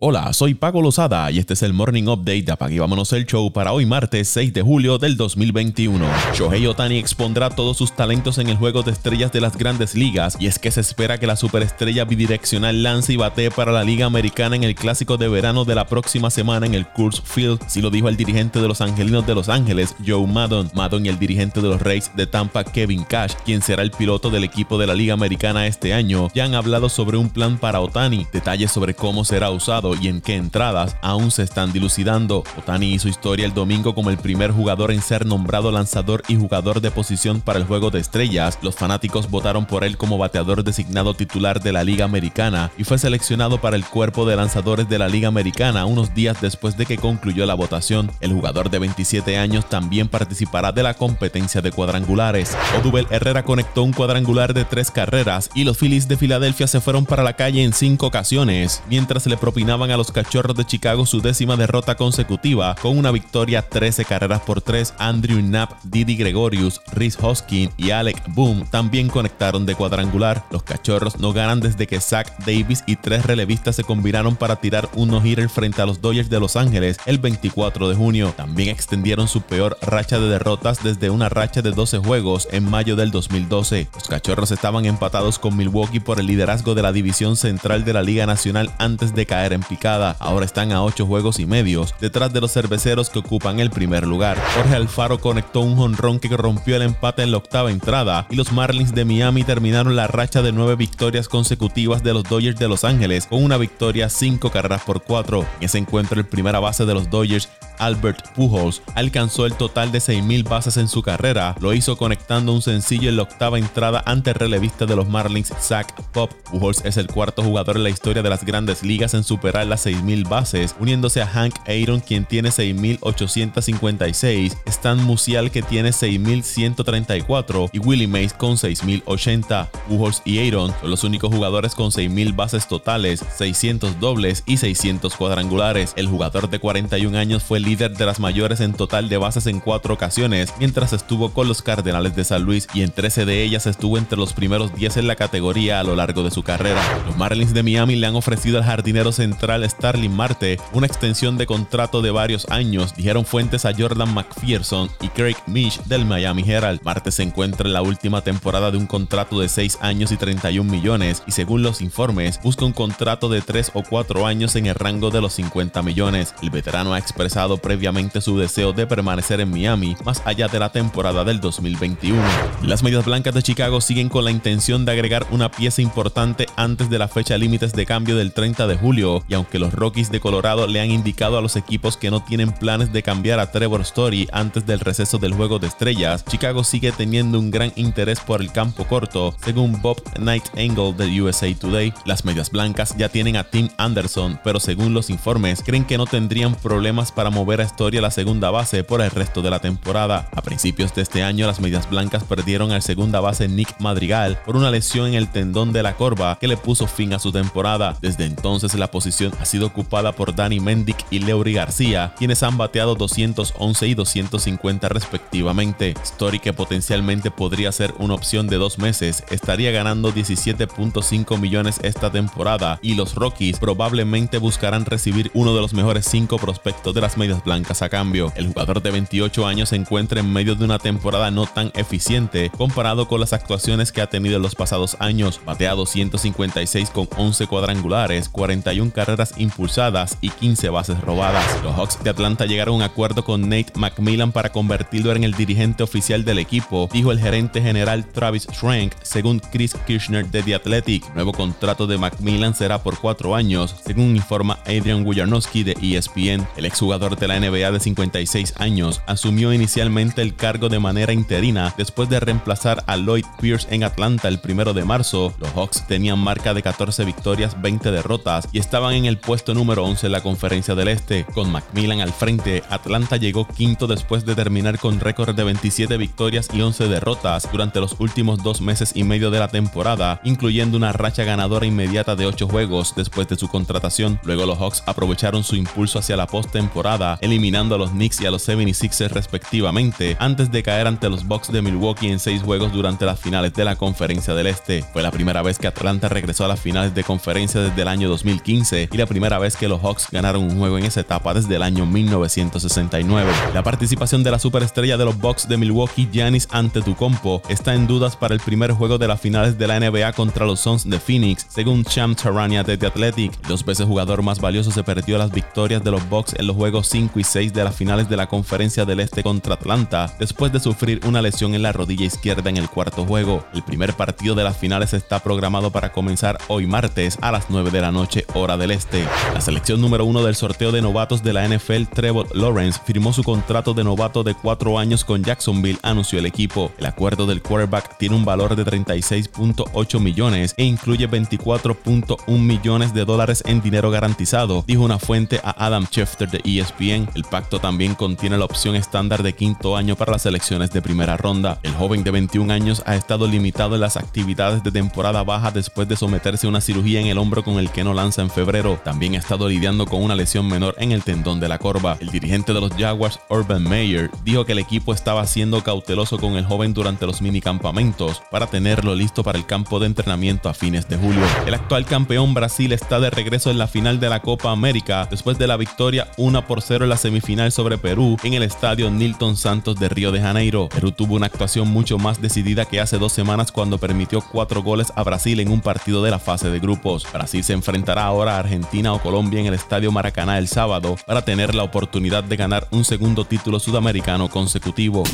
Hola, soy Paco Lozada y este es el Morning Update de Apague Vámonos el Show para hoy martes 6 de julio del 2021. Shohei Otani expondrá todos sus talentos en el juego de estrellas de las grandes ligas y es que se espera que la superestrella bidireccional lance y batee para la Liga Americana en el clásico de verano de la próxima semana en el Coors Field, si lo dijo el dirigente de los Angelinos de Los Ángeles, Joe Maddon. Maddon y el dirigente de los Rays de Tampa, Kevin Cash, quien será el piloto del equipo de la Liga Americana este año, ya han hablado sobre un plan para Otani, detalles sobre cómo será usado y en qué entradas aún se están dilucidando. Otani hizo historia el domingo como el primer jugador en ser nombrado lanzador y jugador de posición para el juego de estrellas. Los fanáticos votaron por él como bateador designado titular de la Liga Americana y fue seleccionado para el cuerpo de lanzadores de la Liga Americana unos días después de que concluyó la votación. El jugador de 27 años también participará de la competencia de cuadrangulares. Odubel Herrera conectó un cuadrangular de tres carreras y los Phillies de Filadelfia se fueron para la calle en cinco ocasiones, mientras le a los Cachorros de Chicago su décima derrota consecutiva con una victoria 13 carreras por 3. Andrew Knapp, Didi Gregorius, Rhys Hoskin y Alec Boom también conectaron de cuadrangular. Los Cachorros no ganan desde que Zach Davis y tres relevistas se combinaron para tirar un no-hitter frente a los Dodgers de Los Ángeles el 24 de junio. También extendieron su peor racha de derrotas desde una racha de 12 juegos en mayo del 2012. Los Cachorros estaban empatados con Milwaukee por el liderazgo de la división central de la Liga Nacional antes de caer en Ahora están a 8 juegos y medios, detrás de los cerveceros que ocupan el primer lugar. Jorge Alfaro conectó un jonrón que rompió el empate en la octava entrada y los Marlins de Miami terminaron la racha de 9 victorias consecutivas de los Dodgers de Los Ángeles con una victoria 5 carreras por 4. En ese encuentro el primera base de los Dodgers Albert Pujols alcanzó el total de 6.000 bases en su carrera. Lo hizo conectando un sencillo en la octava entrada ante el relevista de los Marlins, Zach Pop. Pujols es el cuarto jugador en la historia de las grandes ligas en superar las 6.000 bases, uniéndose a Hank Aaron, quien tiene 6.856, Stan Musial, que tiene 6.134, y Willie Mays con 6.080. Pujols y Aaron son los únicos jugadores con 6.000 bases totales, 600 dobles y 600 cuadrangulares. El jugador de 41 años fue líder de las mayores en total de bases en cuatro ocasiones, mientras estuvo con los Cardenales de San Luis y en 13 de ellas estuvo entre los primeros 10 en la categoría a lo largo de su carrera. Los Marlins de Miami le han ofrecido al jardinero central Starling Marte una extensión de contrato de varios años, dijeron fuentes a Jordan McPherson y Craig Mish del Miami Herald. Marte se encuentra en la última temporada de un contrato de 6 años y 31 millones y según los informes busca un contrato de 3 o 4 años en el rango de los 50 millones. El veterano ha expresado previamente su deseo de permanecer en Miami más allá de la temporada del 2021. Las Medias Blancas de Chicago siguen con la intención de agregar una pieza importante antes de la fecha límites de cambio del 30 de julio y aunque los Rockies de Colorado le han indicado a los equipos que no tienen planes de cambiar a Trevor Story antes del receso del juego de estrellas, Chicago sigue teniendo un gran interés por el campo corto, según Bob Nightingale de USA Today. Las Medias Blancas ya tienen a Tim Anderson, pero según los informes creen que no tendrían problemas para mover a Story a la segunda base por el resto de la temporada. A principios de este año, las Medias Blancas perdieron al segunda base Nick Madrigal por una lesión en el tendón de la corva que le puso fin a su temporada. Desde entonces, la posición ha sido ocupada por Danny Mendick y Leury García, quienes han bateado 211 y 250 respectivamente. Story, que potencialmente podría ser una opción de dos meses, estaría ganando 17.5 millones esta temporada y los Rockies probablemente buscarán recibir uno de los mejores cinco prospectos de las Medias blancas a cambio. El jugador de 28 años se encuentra en medio de una temporada no tan eficiente comparado con las actuaciones que ha tenido en los pasados años. Batea 256 con 11 cuadrangulares, 41 carreras impulsadas y 15 bases robadas. Los Hawks de Atlanta llegaron a un acuerdo con Nate McMillan para convertirlo en el dirigente oficial del equipo, dijo el gerente general Travis Schrank, según Chris Kirchner de The Athletic. nuevo contrato de McMillan será por cuatro años, según informa Adrian Wojnarowski de ESPN. El exjugador de la NBA de 56 años, asumió inicialmente el cargo de manera interina después de reemplazar a Lloyd Pierce en Atlanta el primero de marzo. Los Hawks tenían marca de 14 victorias, 20 derrotas y estaban en el puesto número 11 en la conferencia del Este. Con Macmillan al frente, Atlanta llegó quinto después de terminar con récord de 27 victorias y 11 derrotas durante los últimos dos meses y medio de la temporada, incluyendo una racha ganadora inmediata de 8 juegos después de su contratación. Luego los Hawks aprovecharon su impulso hacia la postemporada eliminando a los Knicks y a los 76ers respectivamente, antes de caer ante los Bucks de Milwaukee en seis juegos durante las finales de la Conferencia del Este. Fue la primera vez que Atlanta regresó a las finales de conferencia desde el año 2015, y la primera vez que los Hawks ganaron un juego en esa etapa desde el año 1969. La participación de la superestrella de los Bucks de Milwaukee, Giannis Antetokounmpo, está en dudas para el primer juego de las finales de la NBA contra los Suns de Phoenix, según Cham Tarania de The Athletic. Dos veces jugador más valioso se perdió las victorias de los Bucks en los juegos 5 y 6 de las finales de la Conferencia del Este contra Atlanta, después de sufrir una lesión en la rodilla izquierda en el cuarto juego. El primer partido de las finales está programado para comenzar hoy martes a las 9 de la noche, hora del este. La selección número uno del sorteo de novatos de la NFL, Trevor Lawrence, firmó su contrato de novato de cuatro años con Jacksonville, anunció el equipo. El acuerdo del quarterback tiene un valor de 36.8 millones e incluye 24.1 millones de dólares en dinero garantizado, dijo una fuente a Adam Schefter de ESPN. El pacto también contiene la opción estándar de quinto año para las selecciones de primera ronda. El joven de 21 años ha estado limitado en las actividades de temporada baja después de someterse a una cirugía en el hombro con el que no lanza en febrero. También ha estado lidiando con una lesión menor en el tendón de la corva. El dirigente de los Jaguars, Urban Meyer, dijo que el equipo estaba siendo cauteloso con el joven durante los minicampamentos para tenerlo listo para el campo de entrenamiento a fines de julio. El actual campeón Brasil está de regreso en la final de la Copa América después de la victoria 1 por 0 en la semifinal sobre Perú en el estadio Nilton Santos de Río de Janeiro. Perú tuvo una actuación mucho más decidida que hace dos semanas cuando permitió cuatro goles a Brasil en un partido de la fase de grupos. Brasil se enfrentará ahora a Argentina o Colombia en el estadio Maracaná el sábado para tener la oportunidad de ganar un segundo título sudamericano consecutivo.